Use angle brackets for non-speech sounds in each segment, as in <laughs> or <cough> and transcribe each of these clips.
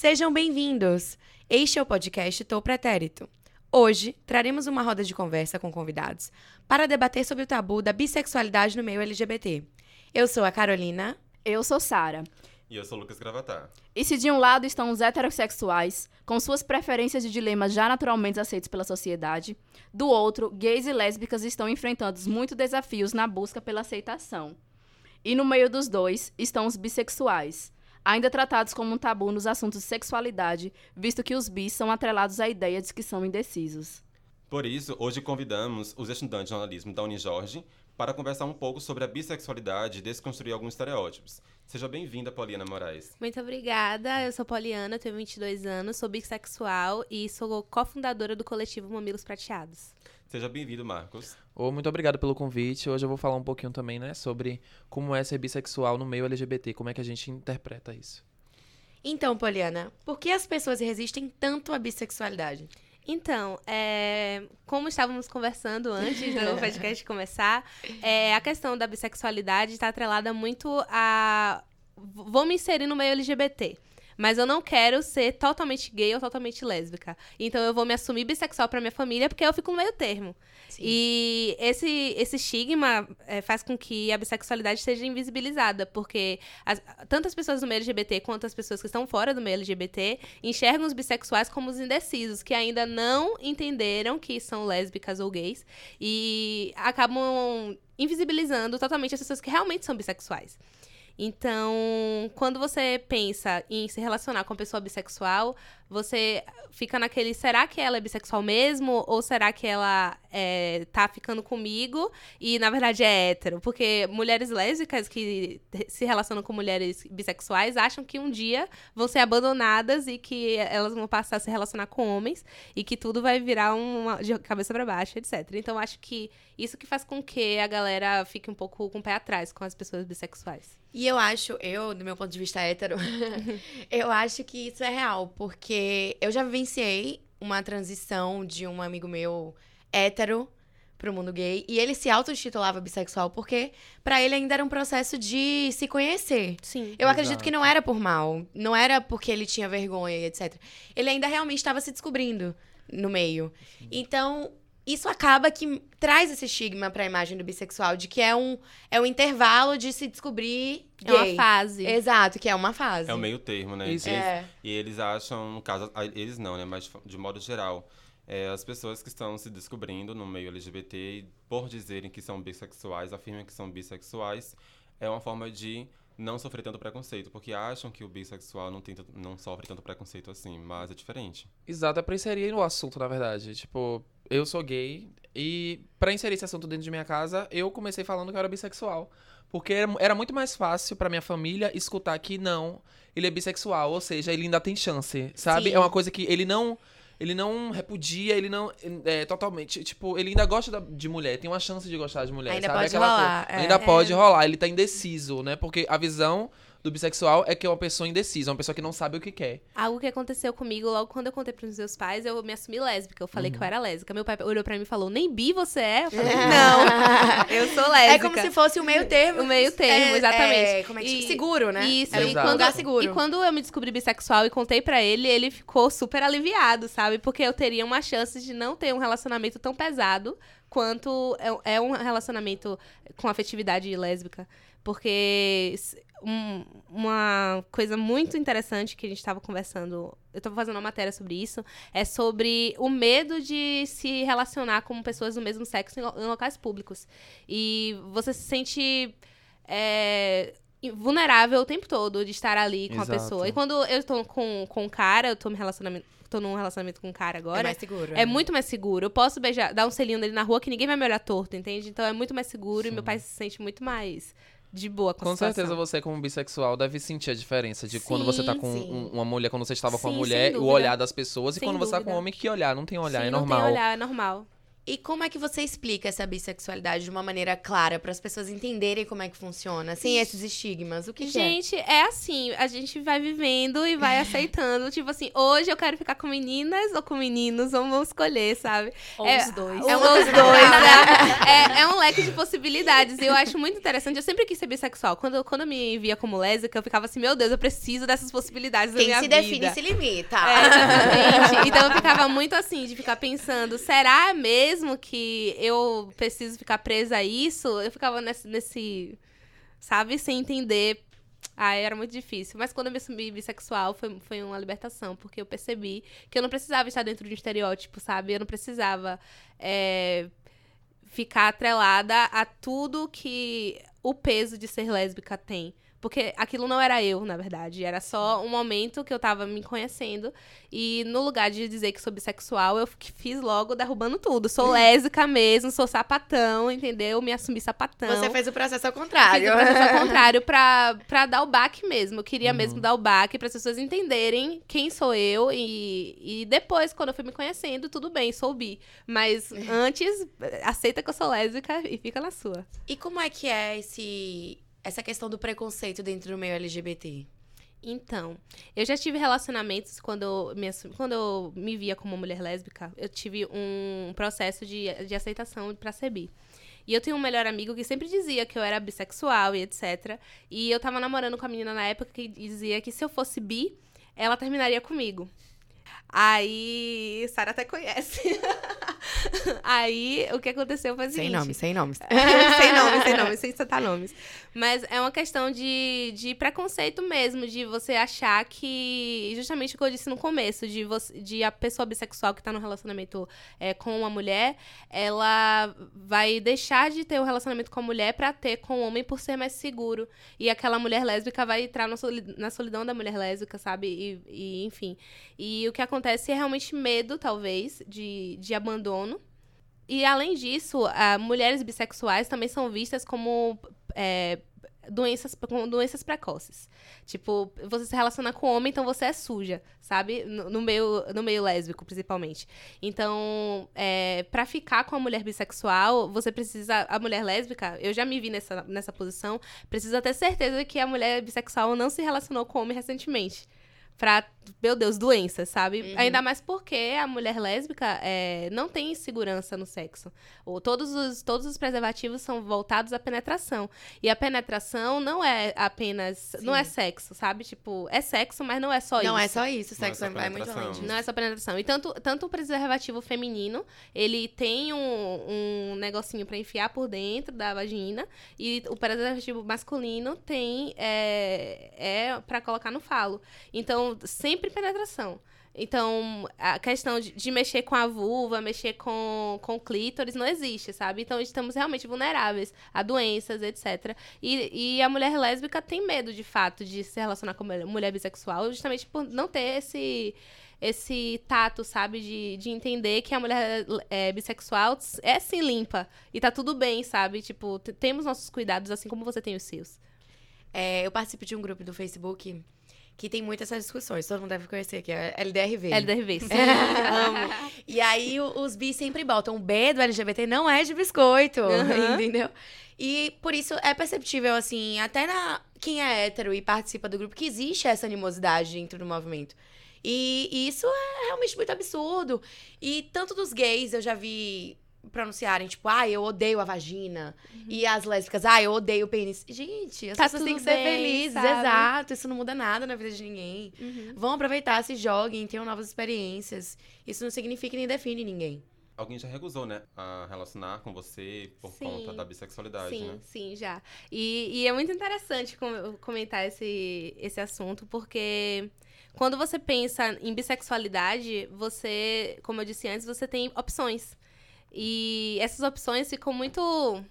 Sejam bem-vindos! Este é o podcast Tô Pretérito. Hoje, traremos uma roda de conversa com convidados para debater sobre o tabu da bissexualidade no meio LGBT. Eu sou a Carolina. Eu sou Sara. E eu sou Lucas Gravatar. E se de um lado estão os heterossexuais, com suas preferências e dilemas já naturalmente aceitos pela sociedade, do outro, gays e lésbicas estão enfrentando muitos desafios na busca pela aceitação. E no meio dos dois estão os bissexuais, ainda tratados como um tabu nos assuntos de sexualidade, visto que os bis são atrelados à ideia de que são indecisos. Por isso, hoje convidamos os estudantes de jornalismo da Unijorge para conversar um pouco sobre a bissexualidade e desconstruir alguns estereótipos. Seja bem-vinda, Poliana Moraes. Muito obrigada. Eu sou Poliana, tenho 22 anos, sou bissexual e sou cofundadora do coletivo Mamilos Prateados. Seja bem-vindo, Marcos. Oh, muito obrigado pelo convite. Hoje eu vou falar um pouquinho também, né, sobre como é ser bissexual no meio LGBT, como é que a gente interpreta isso. Então, Poliana, por que as pessoas resistem tanto à bissexualidade? Então, é, como estávamos conversando antes do <laughs> podcast começar, é, a questão da bissexualidade está atrelada muito a. Vou me inserir no meio LGBT. Mas eu não quero ser totalmente gay ou totalmente lésbica. Então eu vou me assumir bissexual pra minha família, porque eu fico no meio termo. Sim. E esse, esse estigma é, faz com que a bissexualidade seja invisibilizada, porque as, tanto as pessoas do meio LGBT quanto as pessoas que estão fora do meio LGBT enxergam os bissexuais como os indecisos, que ainda não entenderam que são lésbicas ou gays, e acabam invisibilizando totalmente as pessoas que realmente são bissexuais. Então, quando você pensa em se relacionar com uma pessoa bissexual, você fica naquele, será que ela é bissexual mesmo? Ou será que ela é, tá ficando comigo e, na verdade, é hétero? Porque mulheres lésbicas que se relacionam com mulheres bissexuais acham que um dia vão ser abandonadas e que elas vão passar a se relacionar com homens e que tudo vai virar uma, de cabeça para baixo, etc. Então, acho que isso que faz com que a galera fique um pouco com o pé atrás com as pessoas bissexuais. E eu acho, eu, do meu ponto de vista hétero, <laughs> eu acho que isso é real, porque porque eu já vivenciei uma transição de um amigo meu hétero pro mundo gay e ele se auto-intitulava bissexual porque para ele ainda era um processo de se conhecer. Sim. Eu Exato. acredito que não era por mal, não era porque ele tinha vergonha e etc. Ele ainda realmente estava se descobrindo no meio. Sim. Então, isso acaba que traz esse estigma para a imagem do bissexual de que é um, é um intervalo de se descobrir gay. É uma fase. Exato, que é uma fase. É o meio termo, né? Isso. É. E eles acham, no caso, eles não, né? Mas de modo geral, é, as pessoas que estão se descobrindo no meio LGBT, por dizerem que são bissexuais, afirmam que são bissexuais, é uma forma de não sofrer tanto preconceito, porque acham que o bissexual não, tem, não sofre tanto preconceito assim, mas é diferente. Exato, é pra inserir no assunto, na verdade. Tipo, eu sou gay e para inserir esse assunto dentro de minha casa, eu comecei falando que eu era bissexual. Porque era muito mais fácil para minha família escutar que não, ele é bissexual, ou seja, ele ainda tem chance, sabe? Sim. É uma coisa que ele não ele não repudia, ele não. É, totalmente. Tipo, ele ainda gosta de mulher, tem uma chance de gostar de mulher. Ainda sabe? pode Aquela rolar. É, ainda é. pode rolar, ele tá indeciso, né? Porque a visão do bissexual é que é uma pessoa indecisa, uma pessoa que não sabe o que quer. Algo que aconteceu comigo logo quando eu contei pros meus pais, eu me assumi lésbica. Eu falei uhum. que eu era lésbica. Meu pai olhou pra mim e falou: Nem bi você é? Eu falei: <laughs> Não, eu sou lésbica. É como se fosse o meio <laughs> termo. O meio termo, é, exatamente. É, como é que, e, seguro, né? Isso, é, e quando, lugar seguro. E quando eu me descobri bissexual e contei pra ele, ele ficou super aliviado, sabe? Porque eu teria uma chance de não ter um relacionamento tão pesado quanto é, é um relacionamento com afetividade lésbica. Porque um, uma coisa muito interessante que a gente estava conversando, eu estava fazendo uma matéria sobre isso, é sobre o medo de se relacionar com pessoas do mesmo sexo em, em locais públicos. E você se sente é, vulnerável o tempo todo de estar ali com Exato. a pessoa. E quando eu estou com, com um cara, eu estou me relacionando tô num relacionamento com um cara agora. É mais seguro. É né? muito mais seguro. Eu posso beijar, dar um selinho nele na rua que ninguém vai me olhar torto, entende? Então é muito mais seguro Sim. e meu pai se sente muito mais de boa com, com certeza você como bissexual deve sentir a diferença de sim, quando você tá com um, uma mulher quando você estava sim, com a mulher o olhar das pessoas sem e quando dúvida. você tá com um homem que olhar? Não tem olhar sim, é normal não tem olhar é normal E como é que você explica essa bissexualidade de uma maneira clara para as pessoas entenderem como é que funciona, sem esses estigmas? O que, que gente, é? é? assim, a gente vai vivendo e vai <laughs> aceitando. tipo assim, hoje eu quero ficar com meninas ou com meninos, vamos escolher, sabe? Ou é, os dois. É um os dois, né? é, é, um leque de possibilidades. E eu acho muito interessante. Eu sempre quis ser bissexual. Quando, quando eu me via como lésbica, eu ficava assim, meu Deus, eu preciso dessas possibilidades Quem na minha vida. Quem se define se limita. É, exatamente. então eu ficava muito assim, de ficar pensando, será mesmo? Mesmo que eu preciso ficar presa a isso, eu ficava nesse, nesse sabe, sem entender. Ah, era muito difícil. Mas quando eu me assumi bissexual, foi, foi uma libertação, porque eu percebi que eu não precisava estar dentro de um estereótipo, sabe? Eu não precisava é, ficar atrelada a tudo que o peso de ser lésbica tem. Porque aquilo não era eu, na verdade. Era só um momento que eu tava me conhecendo. E no lugar de dizer que sou bissexual, eu fiz logo derrubando tudo. Sou <laughs> lésbica mesmo, sou sapatão, entendeu? Me assumi sapatão. Você fez o processo ao contrário. Fiz o processo ao contrário pra, <laughs> pra dar o baque mesmo. Eu queria uhum. mesmo dar o baque as pessoas entenderem quem sou eu. E, e depois, quando eu fui me conhecendo, tudo bem, sou bi. Mas <laughs> antes, aceita que eu sou lésbica e fica na sua. E como é que é esse essa questão do preconceito dentro do meio LGBT? Então, eu já tive relacionamentos quando eu me, quando eu me via como uma mulher lésbica, eu tive um processo de, de aceitação para ser bi. E eu tenho um melhor amigo que sempre dizia que eu era bissexual e etc. E eu tava namorando com a menina na época que dizia que se eu fosse bi, ela terminaria comigo. Aí, Sara até conhece. <laughs> <laughs> Aí, o que aconteceu foi o seguinte... <laughs> Sem nomes, sem nomes. sem nomes, sem nomes, sem citar nomes. Mas é uma questão de, de preconceito mesmo, de você achar que... Justamente o que eu disse no começo, de, você, de a pessoa bissexual que tá no relacionamento é, com uma mulher, ela vai deixar de ter o um relacionamento com a mulher para ter com o homem por ser mais seguro. E aquela mulher lésbica vai entrar na solidão da mulher lésbica, sabe? E, e enfim. E o que acontece é realmente medo, talvez, de, de abandono. E além disso, mulheres bissexuais também são vistas como é, doenças, com doenças precoces. Tipo, você se relaciona com homem, então você é suja, sabe? No, no meio, no meio lésbico, principalmente. Então, é, para ficar com a mulher bissexual, você precisa. A mulher lésbica, eu já me vi nessa, nessa posição, precisa ter certeza que a mulher bissexual não se relacionou com homem recentemente pra, meu Deus, doenças, sabe? Uhum. Ainda mais porque a mulher lésbica é, não tem segurança no sexo. Ou todos os, todos os preservativos são voltados à penetração. E a penetração não é apenas. Sim. Não é sexo, sabe? Tipo, é sexo, mas não é só não isso. Não é só isso, o sexo é, é muito longe. Não é só penetração. E tanto, tanto o preservativo feminino, ele tem um, um negocinho para enfiar por dentro da vagina. E o preservativo masculino tem. É, é para colocar no falo. Então, sempre penetração. Então, a questão de, de, mexer com a vulva, mexer com, com clítoris, não existe, sabe? Então, estamos realmente vulneráveis a doenças, etc. E, e a mulher lésbica tem medo, de fato, de se relacionar com a mulher bissexual, justamente por não ter esse esse tato, sabe? De, de entender que a mulher é, bissexual é sim limpa. E tá tudo bem, sabe? Tipo, temos nossos cuidados, assim como você tem os seus. É, eu participo de um grupo do Facebook que tem muitas essas discussões. Todo mundo deve conhecer, que é LDRV. LDRV, <laughs> sim. Amo. E aí os bis sempre botam o B do LGBT não é de biscoito, uhum. <laughs> entendeu? E por isso é perceptível, assim, até na quem é hétero e participa do grupo, que existe essa animosidade dentro do movimento. E, e isso é realmente muito absurdo. E tanto dos gays, eu já vi pronunciarem, tipo, ah, eu odeio a vagina. Uhum. E as lésbicas, ah, eu odeio o pênis. Gente, as tá pessoas têm que ser bem, felizes, sabe? exato. Isso não muda nada na vida de ninguém. Uhum. Vão aproveitar, se joguem, tenham novas experiências. Isso não significa nem define ninguém. Alguém já recusou, né? A relacionar com você por sim, conta da bissexualidade, sim, né? Sim, já. E, e é muito interessante comentar esse, esse assunto, porque quando você pensa em bissexualidade, você, como eu disse antes, você tem opções. E essas opções ficam muito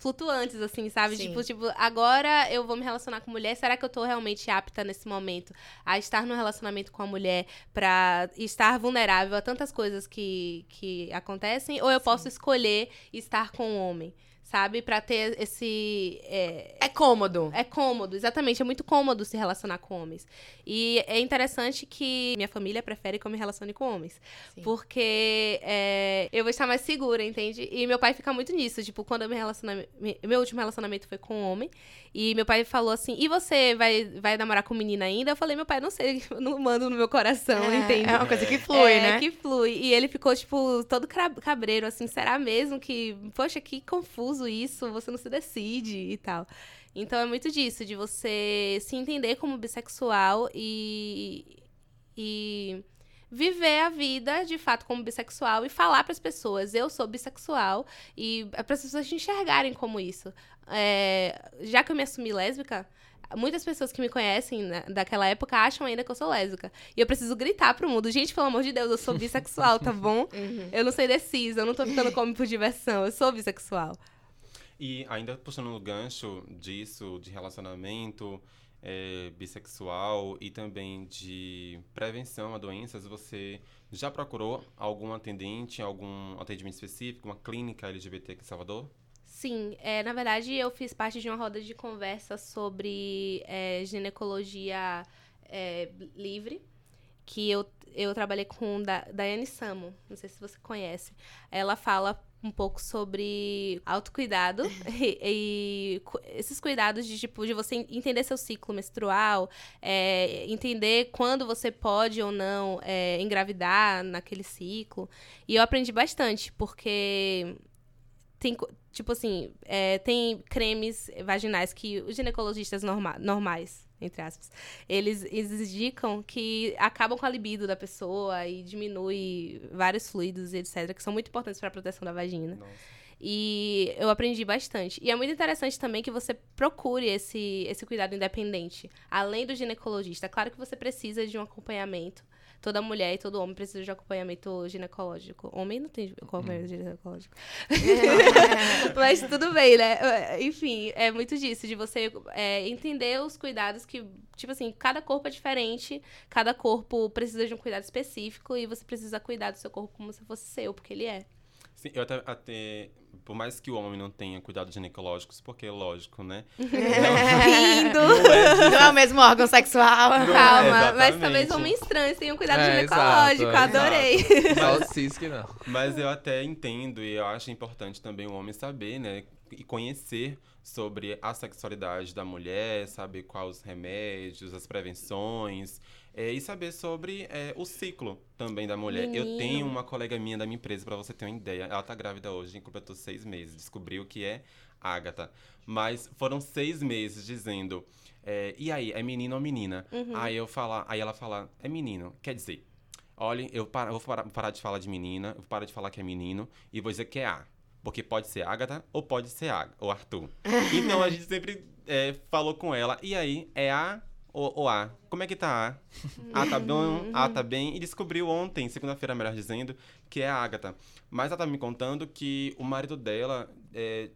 flutuantes, assim, sabe? Tipo, tipo, agora eu vou me relacionar com mulher, será que eu tô realmente apta nesse momento a estar no relacionamento com a mulher pra estar vulnerável a tantas coisas que, que acontecem? Ou eu Sim. posso escolher estar com o homem? Sabe? Pra ter esse. É, é cômodo. É cômodo, exatamente. É muito cômodo se relacionar com homens. E é interessante que minha família prefere que eu me relacione com homens. Sim. Porque é, eu vou estar mais segura, entende? E meu pai fica muito nisso. Tipo, quando eu me relacionamento. Meu último relacionamento foi com um homem. E meu pai falou assim: e você vai, vai namorar com menina ainda? Eu falei, meu pai, não sei, <laughs> não mando no meu coração, é, entende? É uma coisa que flui, é, né? que flui. E ele ficou, tipo, todo cabreiro, assim, será mesmo que. Poxa, que confuso isso, você não se decide e tal. Então é muito disso, de você se entender como bissexual e. e viver a vida de fato como bissexual e falar para as pessoas eu sou bissexual e é para as pessoas te enxergarem como isso é, já que eu me assumi lésbica muitas pessoas que me conhecem né, daquela época acham ainda que eu sou lésbica. E eu preciso gritar pro mundo, gente, pelo amor de Deus, eu sou bissexual, tá bom? <laughs> Uhum. Eu não sei decisa, eu não tô ficando como por diversão, eu sou bissexual. E ainda puxando no gancho disso, de relacionamento é, bissexual e também de prevenção a doenças, você já procurou algum atendente, algum atendimento específico, uma clínica LGBT aqui em Salvador? Sim, é, na verdade eu fiz parte de uma roda de conversa sobre é, ginecologia é, livre, que eu, eu trabalhei com da, Daiane Samo, não sei se você conhece. Ela fala um pouco sobre autocuidado <laughs> e, e, esses cuidados de tipo de você entender seu ciclo menstrual, é, entender quando você pode ou não é, engravidar naquele ciclo. E eu aprendi bastante, porque tem, tipo assim, é, tem cremes vaginais que os ginecologistas norma normais entre aspas, eles indicam que acabam com a libido da pessoa e diminui vários fluidos, etc., que são muito importantes para a proteção da vagina. Nossa. E eu aprendi bastante. E é muito interessante também que você procure esse, esse cuidado independente, além do ginecologista. Claro que você precisa de um acompanhamento toda mulher e todo homem precisa de acompanhamento ginecológico. Homem não tem acompanhamento hum. ginecológico. <laughs> Mas tudo bem, né? Enfim, é muito disso, de você é, entender os cuidados que, tipo assim, cada corpo é diferente, cada corpo precisa de um cuidado específico e você precisa cuidar do seu corpo como se fosse seu, porque ele é. Sim, eu até, até por mais que o homem não tenha cuidados ginecológicos, porque é lógico, né? <laughs> Lindo! Não, é, não é o mesmo órgão sexual. Não Calma, é, mas talvez homens trans tenham cuidado é, ginecológico, exato, adorei. Mas, cis que não. Mas eu até entendo e eu acho importante também o homem saber, né? E conhecer sobre a sexualidade da mulher, saber quais os remédios, as prevenções. É, e saber sobre é, o ciclo também da mulher. Menino. Eu tenho uma colega minha da minha empresa, para você ter uma ideia. Ela tá grávida hoje, completou seis meses. Descobriu que é Ágata. Mas foram seis meses dizendo. É, e aí, é menino ou menina? Uhum. Aí eu falar, aí ela fala, é menino. Quer dizer, olha, eu, para, eu vou parar de falar de menina, vou parar de falar que é menino e vou dizer que é A. Porque pode ser Agatha ou pode ser A, ou Arthur. <laughs> então a gente sempre é, falou com ela. E aí, é A o, o A, como é que tá A? A tá bom, A tá bem. E descobriu ontem, segunda-feira, melhor dizendo, que é a Agatha. Mas ela tá me contando que o marido dela é,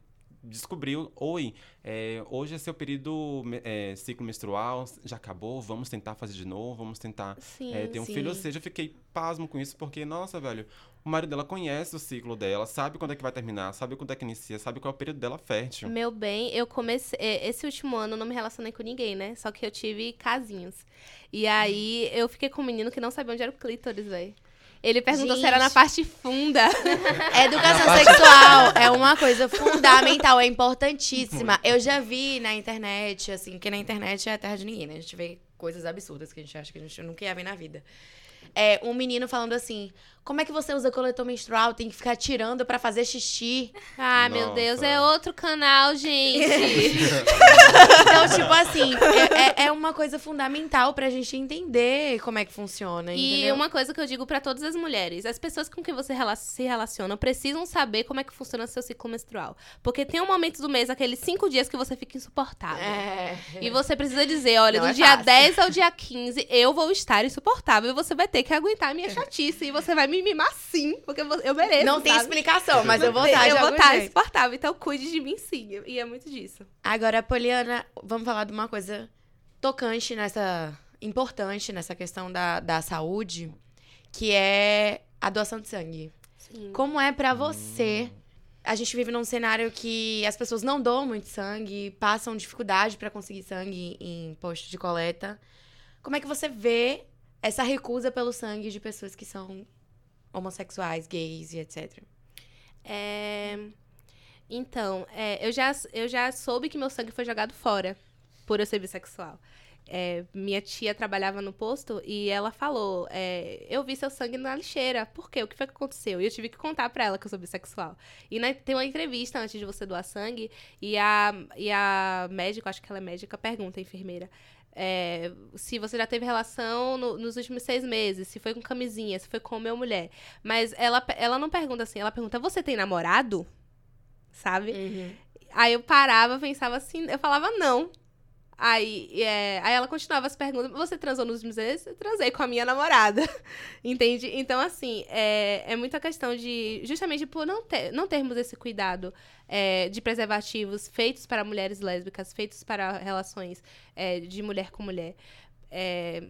descobriu, oi, é, hoje é seu período é, ciclo menstrual, já acabou, vamos tentar fazer de novo, vamos tentar sim, é, ter um sim. filho. Ou seja, eu fiquei pasmo com isso, porque, nossa, velho, o marido dela conhece o ciclo dela, sabe quando é que vai terminar, sabe quando é que inicia, sabe qual é o período dela fértil. Meu bem, eu comecei. É, esse último ano eu não me relacionei com ninguém, né? Só que eu tive casinhos. E aí eu fiquei com um menino que não sabia onde era o clítoris, velho. Ele perguntou Gente. se era na parte funda. <laughs> Educação sexual é uma coisa fundamental, é importantíssima. Eu já vi na internet, assim, que na internet é a terra de ninguém, né? A gente vê coisas absurdas que a gente acha que a gente nunca ia ver na vida. É, um menino falando assim: como é que você usa coletor menstrual? Tem que ficar tirando para fazer xixi. Ai, Nossa. meu Deus, é outro canal, gente. <laughs> então, tipo assim, é, é, é, uma coisa fundamental pra gente entender como é que funciona. E entendeu? uma coisa que eu digo para todas as mulheres: as pessoas com quem você se relaciona precisam saber como é que funciona seu ciclo menstrual. Porque tem um momento do mês, aqueles cinco dias que você fica insuportável. É. E você precisa dizer: olha, Não do é dia fácil. 10 ao dia 15, eu vou estar insuportável e você vai ter que aguentar a minha chatice. E você vai me mimar sim, porque eu mereço. Não sabe? tem explicação, mas eu vou estar Eu vou estar insuportável, então cuide de mim sim. E é muito disso. Agora, Poliana, vamos falar de uma coisa tocante nessa. importante nessa questão da, da saúde, que é a doação de sangue. Sim. Como é para você a gente vive num cenário que as pessoas não doam muito sangue, passam dificuldade para conseguir sangue em posto de coleta. Como é que você vê essa recusa pelo sangue de pessoas que são homossexuais, gays e etc? É... Então, é, eu, já, eu já soube que meu sangue foi jogado fora por eu ser bissexual. É, minha tia trabalhava no posto e ela falou: é, Eu vi seu sangue na lixeira. Por quê? O que foi que aconteceu? E eu tive que contar pra ela que eu sou bissexual. E na, tem uma entrevista antes de você doar sangue e a, e a médica, acho que ela é médica, pergunta, enfermeira. É, se você já teve relação no, nos últimos seis meses, se foi com camisinha, se foi com homem ou mulher. Mas ela, ela não pergunta assim, ela pergunta: Você tem namorado? Sabe? Uhum. Aí eu parava, pensava assim, eu falava não. Aí, é, aí ela continuava as perguntas. Você transou nos museus? Eu transei com a minha namorada. <laughs> Entende? Então, assim, é, é muita questão de. Justamente por não, ter, não termos esse cuidado é, de preservativos feitos para mulheres lésbicas, feitos para relações é, de mulher com mulher. É,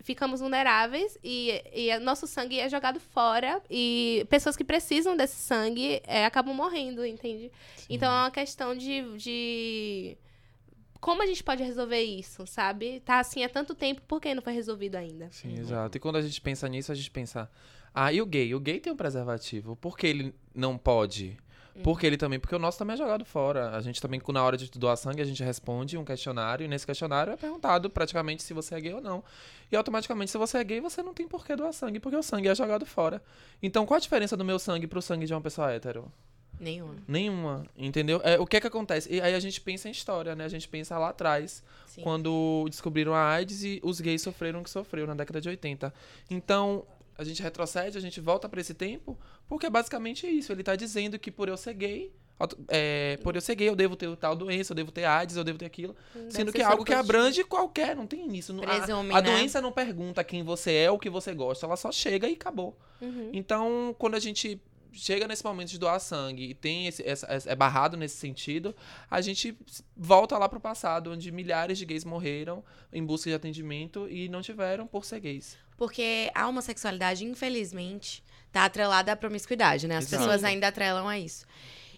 ficamos vulneráveis e, e nosso sangue é jogado fora e pessoas que precisam desse sangue é, acabam morrendo, entende? Sim. Então é uma questão de, de como a gente pode resolver isso, sabe? Tá assim há tanto tempo, por que não foi resolvido ainda? Sim, uhum. exato. E quando a gente pensa nisso, a gente pensa, ah, e o gay? O gay tem um preservativo, por que ele não pode? Uhum. Porque ele também, porque o nosso também é jogado fora. A gente também, na hora de doar sangue, a gente responde um questionário, e nesse questionário é perguntado praticamente se você é gay ou não. E automaticamente, se você é gay, você não tem por que doar sangue, porque o sangue é jogado fora. Então, qual a diferença do meu sangue pro sangue de uma pessoa hétero? Nenhuma. Nenhuma, entendeu? É, o que é que acontece? E aí a gente pensa em história, né? A gente pensa lá atrás, Sim. quando descobriram a AIDS e os gays sofreram o que sofreu na década de 80. Então, a gente retrocede, a gente volta para esse tempo, porque é basicamente isso. Ele tá dizendo que por eu ser gay, é, por eu ser gay, eu devo ter tal doença, eu devo ter AIDS, eu devo ter aquilo. Deve sendo que é algo que abrange qualquer, não tem isso. Presume, a, a né? doença não pergunta quem você é o que você gosta, ela só chega e acabou. Uhum. Então, quando a gente chega nesse momento de doar sangue e tem esse, essa, é barrado nesse sentido, a gente volta lá pro passado, onde milhares de gays morreram em busca de atendimento e não tiveram por ser gays. Porque a homossexualidade, infelizmente, tá atrelada à promiscuidade, né? As Exato. pessoas ainda atrelam a isso.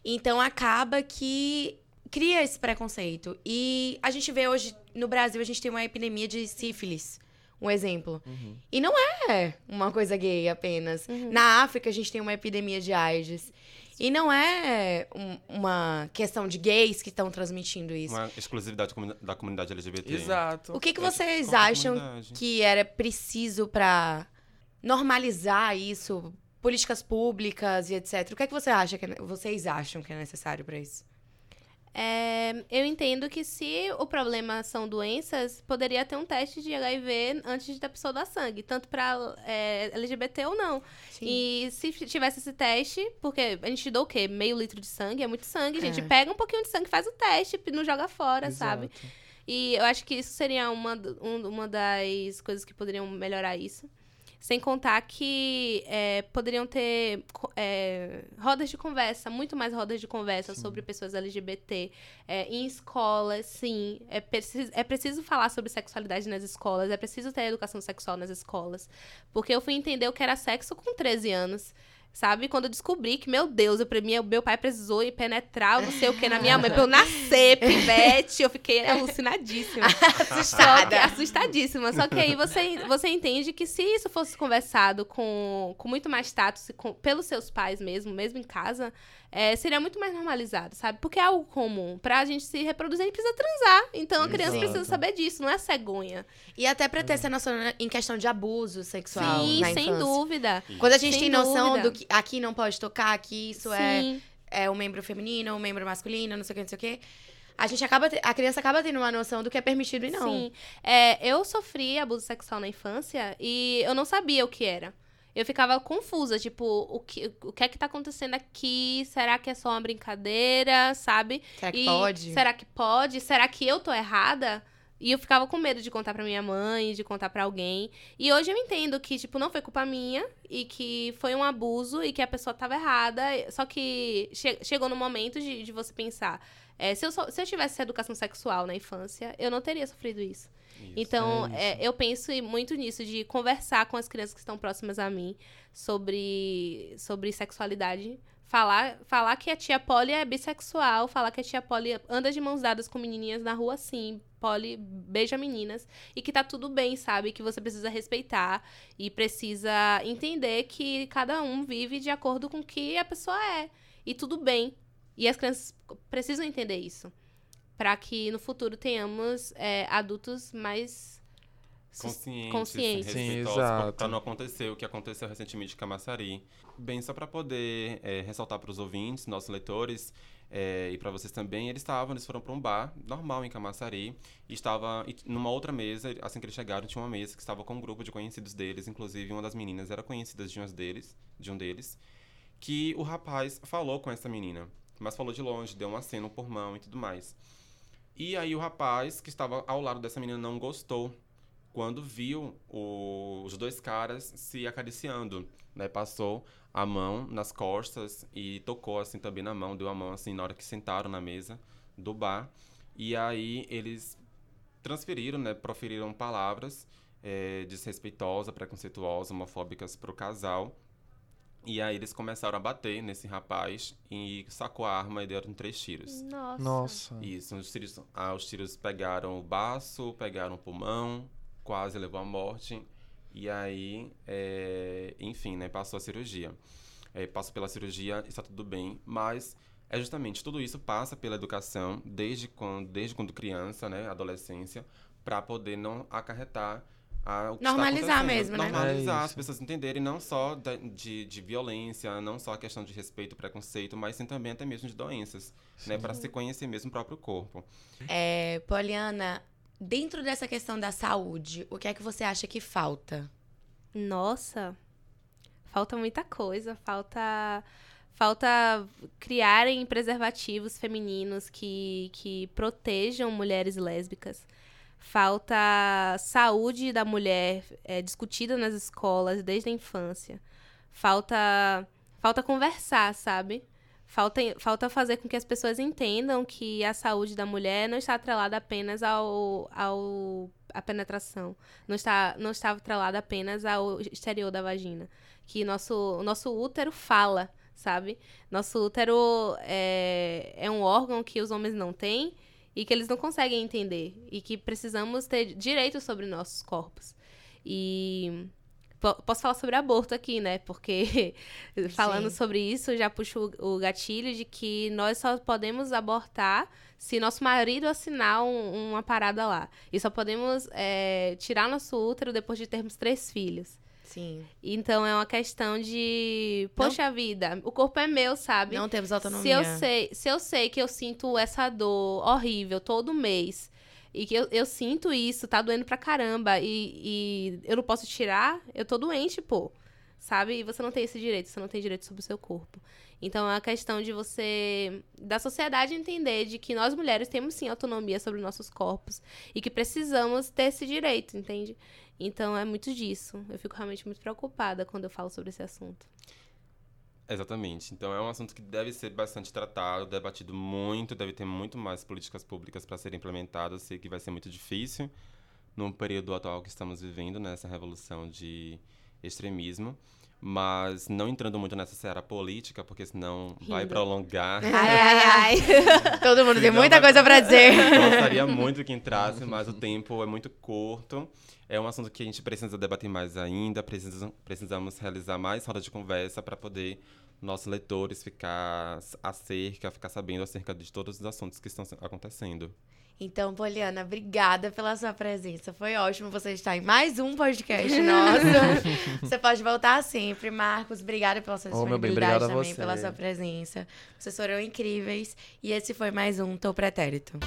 Então acaba que cria esse preconceito. E a gente vê hoje, no Brasil, a gente tem uma epidemia de sífilis um exemplo. Uhum. E não é uma coisa gay apenas. Uhum. Na África, a gente tem uma epidemia de AIDS. E não é um, uma questão de gays que estão transmitindo isso. Uma exclusividade da comunidade LGBT. Exato. O que, que vocês acham que era preciso para normalizar isso? Políticas públicas e etc. O que é que você acha que é, vocês acham que é necessário para isso? É, eu entendo que se o problema são doenças, poderia ter um teste de HIV antes da pessoa dar sangue, tanto para é, LGBT ou não. Sim. E se tivesse esse teste, porque a gente dá o quê? Meio litro de sangue, é muito sangue, a gente É. pega um pouquinho de sangue, faz o teste, não joga fora, Exato. sabe? E eu acho que isso seria uma, um- uma das coisas que poderiam melhorar isso. Sem contar que é, poderiam ter é, rodas de conversa, muito mais rodas de conversa sobre pessoas LGBT. é, em escolas, sim. É, preciso- é preciso falar sobre sexualidade nas escolas, é preciso ter educação sexual nas escolas. Porque eu fui entender o que era sexo com 13 anos. Sabe? Quando eu descobri que, meu Deus, eu, pra mim, meu pai precisou ir penetrar, não sei o que, na minha mãe, pra eu nascer, pivete, eu fiquei alucinadíssima. <laughs> Só que, assustadíssima. Só que aí você, você entende que se isso fosse conversado com, com muito mais status, com, pelos seus pais mesmo, mesmo em casa, é, seria muito mais normalizado, sabe? Porque é algo comum. Pra gente se reproduzir, a gente precisa transar. Então a criança Exato. precisa saber disso, não é cegonha. E até pra ter essa noção em questão de abuso sexual Sim, na sem infância. dúvida. Quando a gente Sem tem noção dúvida. do que aqui não pode tocar, aqui isso é, Sim. é um membro feminino, um membro masculino, não sei o que, não sei o que. A gente acaba, a criança acaba tendo uma noção do que é permitido e não. Sim. É, eu sofri abuso sexual na infância e eu não sabia o que era. Eu ficava confusa, tipo, o que, o que é que tá acontecendo aqui? Será que é só uma brincadeira, sabe? Será que E pode? Será que pode? Será que eu tô errada? E eu ficava com medo de contar pra minha mãe, de contar pra alguém. E hoje eu entendo que, tipo, não foi culpa minha e que foi um abuso e que a pessoa tava errada. Só que che- chegou no momento de, de você pensar. é, se, eu só- se eu tivesse educação sexual na infância, eu não teria sofrido isso. Isso. Então, é é, eu penso muito nisso, de conversar com as crianças que estão próximas a mim sobre, sobre sexualidade, Falar, falar que a tia Polly é bissexual, falar que a tia Polly anda de mãos dadas com menininhas na rua, sim. Polly beija meninas. E que tá tudo bem, sabe? Que você precisa respeitar e precisa entender que cada um vive de acordo com o que a pessoa é. E tudo bem. E as crianças precisam entender isso. Para que no futuro tenhamos é, adultos mais conscientes, conscientes. Sim, exato. para não acontecer o que aconteceu recentemente em Camaçari. Bem, só para poder é, ressaltar para os ouvintes, nossos leitores, é, e para vocês também, eles estavam, eles foram para um bar normal em Camaçari, e estava e numa outra mesa, assim que eles chegaram, tinha uma mesa que estava com um grupo de conhecidos deles, inclusive uma das meninas era conhecida de, umas deles, de um deles, que o rapaz falou com essa menina, mas falou de longe, deu um aceno por mão e tudo mais. E aí o rapaz que estava ao lado dessa menina não gostou quando viu o- os dois caras se acariciando, né? Passou a mão nas costas e tocou assim também na mão, deu a mão assim na hora que sentaram na mesa do bar. E aí eles transferiram, né? Proferiram palavras eh, desrespeitosas, preconceituosas, homofóbicas pro casal. E aí eles começaram a bater nesse rapaz e sacou a arma e deram três tiros. Nossa. Nossa. Isso, os tiros, ah, os tiros pegaram o baço, pegaram o pulmão, quase levou à morte. E aí, é, enfim, né, passou a cirurgia. É, passou pela cirurgia, está tudo bem, mas é justamente tudo isso passa pela educação desde quando, desde quando criança, né, adolescência, para poder não acarretar a, o que está Normalizar mesmo, né? Normalizar, É as pessoas entenderem não só da- de, de violência, não só a questão de respeito, preconceito, mas sim também até mesmo de doenças, né, para se conhecer mesmo o próprio corpo. É, Poliana, dentro dessa questão da saúde, o que é que você acha que falta? Nossa, falta muita coisa. Falta, falta criarem preservativos femininos que, que protejam mulheres lésbicas. Falta saúde da mulher é, discutida nas escolas desde a infância. Falta, falta conversar, sabe? Falta, falta fazer com que as pessoas entendam que a saúde da mulher não está atrelada apenas ao, ao à penetração. Não está, não está atrelada apenas ao exterior da vagina. Que nosso, nosso útero fala, sabe? Nosso útero é, é um órgão que os homens não têm e que eles não conseguem entender. E que precisamos ter direito sobre nossos corpos. E po- posso falar sobre aborto aqui, né? Porque <laughs> falando Sim. sobre isso, já puxo o, o gatilho de que nós só podemos abortar se nosso marido assinar um- uma parada lá. E só podemos é, tirar nosso útero depois de termos três filhos. Sim. Então é uma questão de, poxa vida, o corpo é meu, sabe? Não temos Se autonomia. eu sei, se eu sei que eu sinto essa dor horrível todo mês e que eu, eu sinto isso, tá doendo pra caramba e, e eu não posso tirar, eu tô doente, pô. Sabe? E você não tem esse direito, você não tem direito sobre o seu corpo. Então é uma questão de você, da sociedade entender de que nós mulheres temos sim autonomia sobre nossos corpos e que precisamos ter esse direito, entende? Então é muito disso. Eu fico realmente muito preocupada quando eu falo sobre esse assunto. Exatamente. Então é um assunto que deve ser bastante tratado, debatido muito, deve ter muito mais políticas públicas para serem implementadas. Sei que vai ser muito difícil no período atual que estamos vivendo, nessa revolução de extremismo. Mas não entrando muito nessa seara política, porque senão vai Rindo. prolongar. Ai, ai, ai. <laughs> Todo mundo tem muita vai- coisa pra dizer. Gostaria muito que entrasse, mas o tempo é muito curto. É um assunto que a gente precisa debater mais ainda. Precisa, precisamos realizar mais rodas de conversa para poder nossos leitores ficar acerca, ficar sabendo acerca de todos os assuntos que estão acontecendo. Então, Poliana, obrigada pela sua presença. Foi ótimo você estar em mais um podcast nosso. <laughs> você pode voltar sempre. Marcos, obrigada pela sua bem, disponibilidade também, pela sua presença. Vocês foram incríveis. E esse foi mais um Tô Pretérito.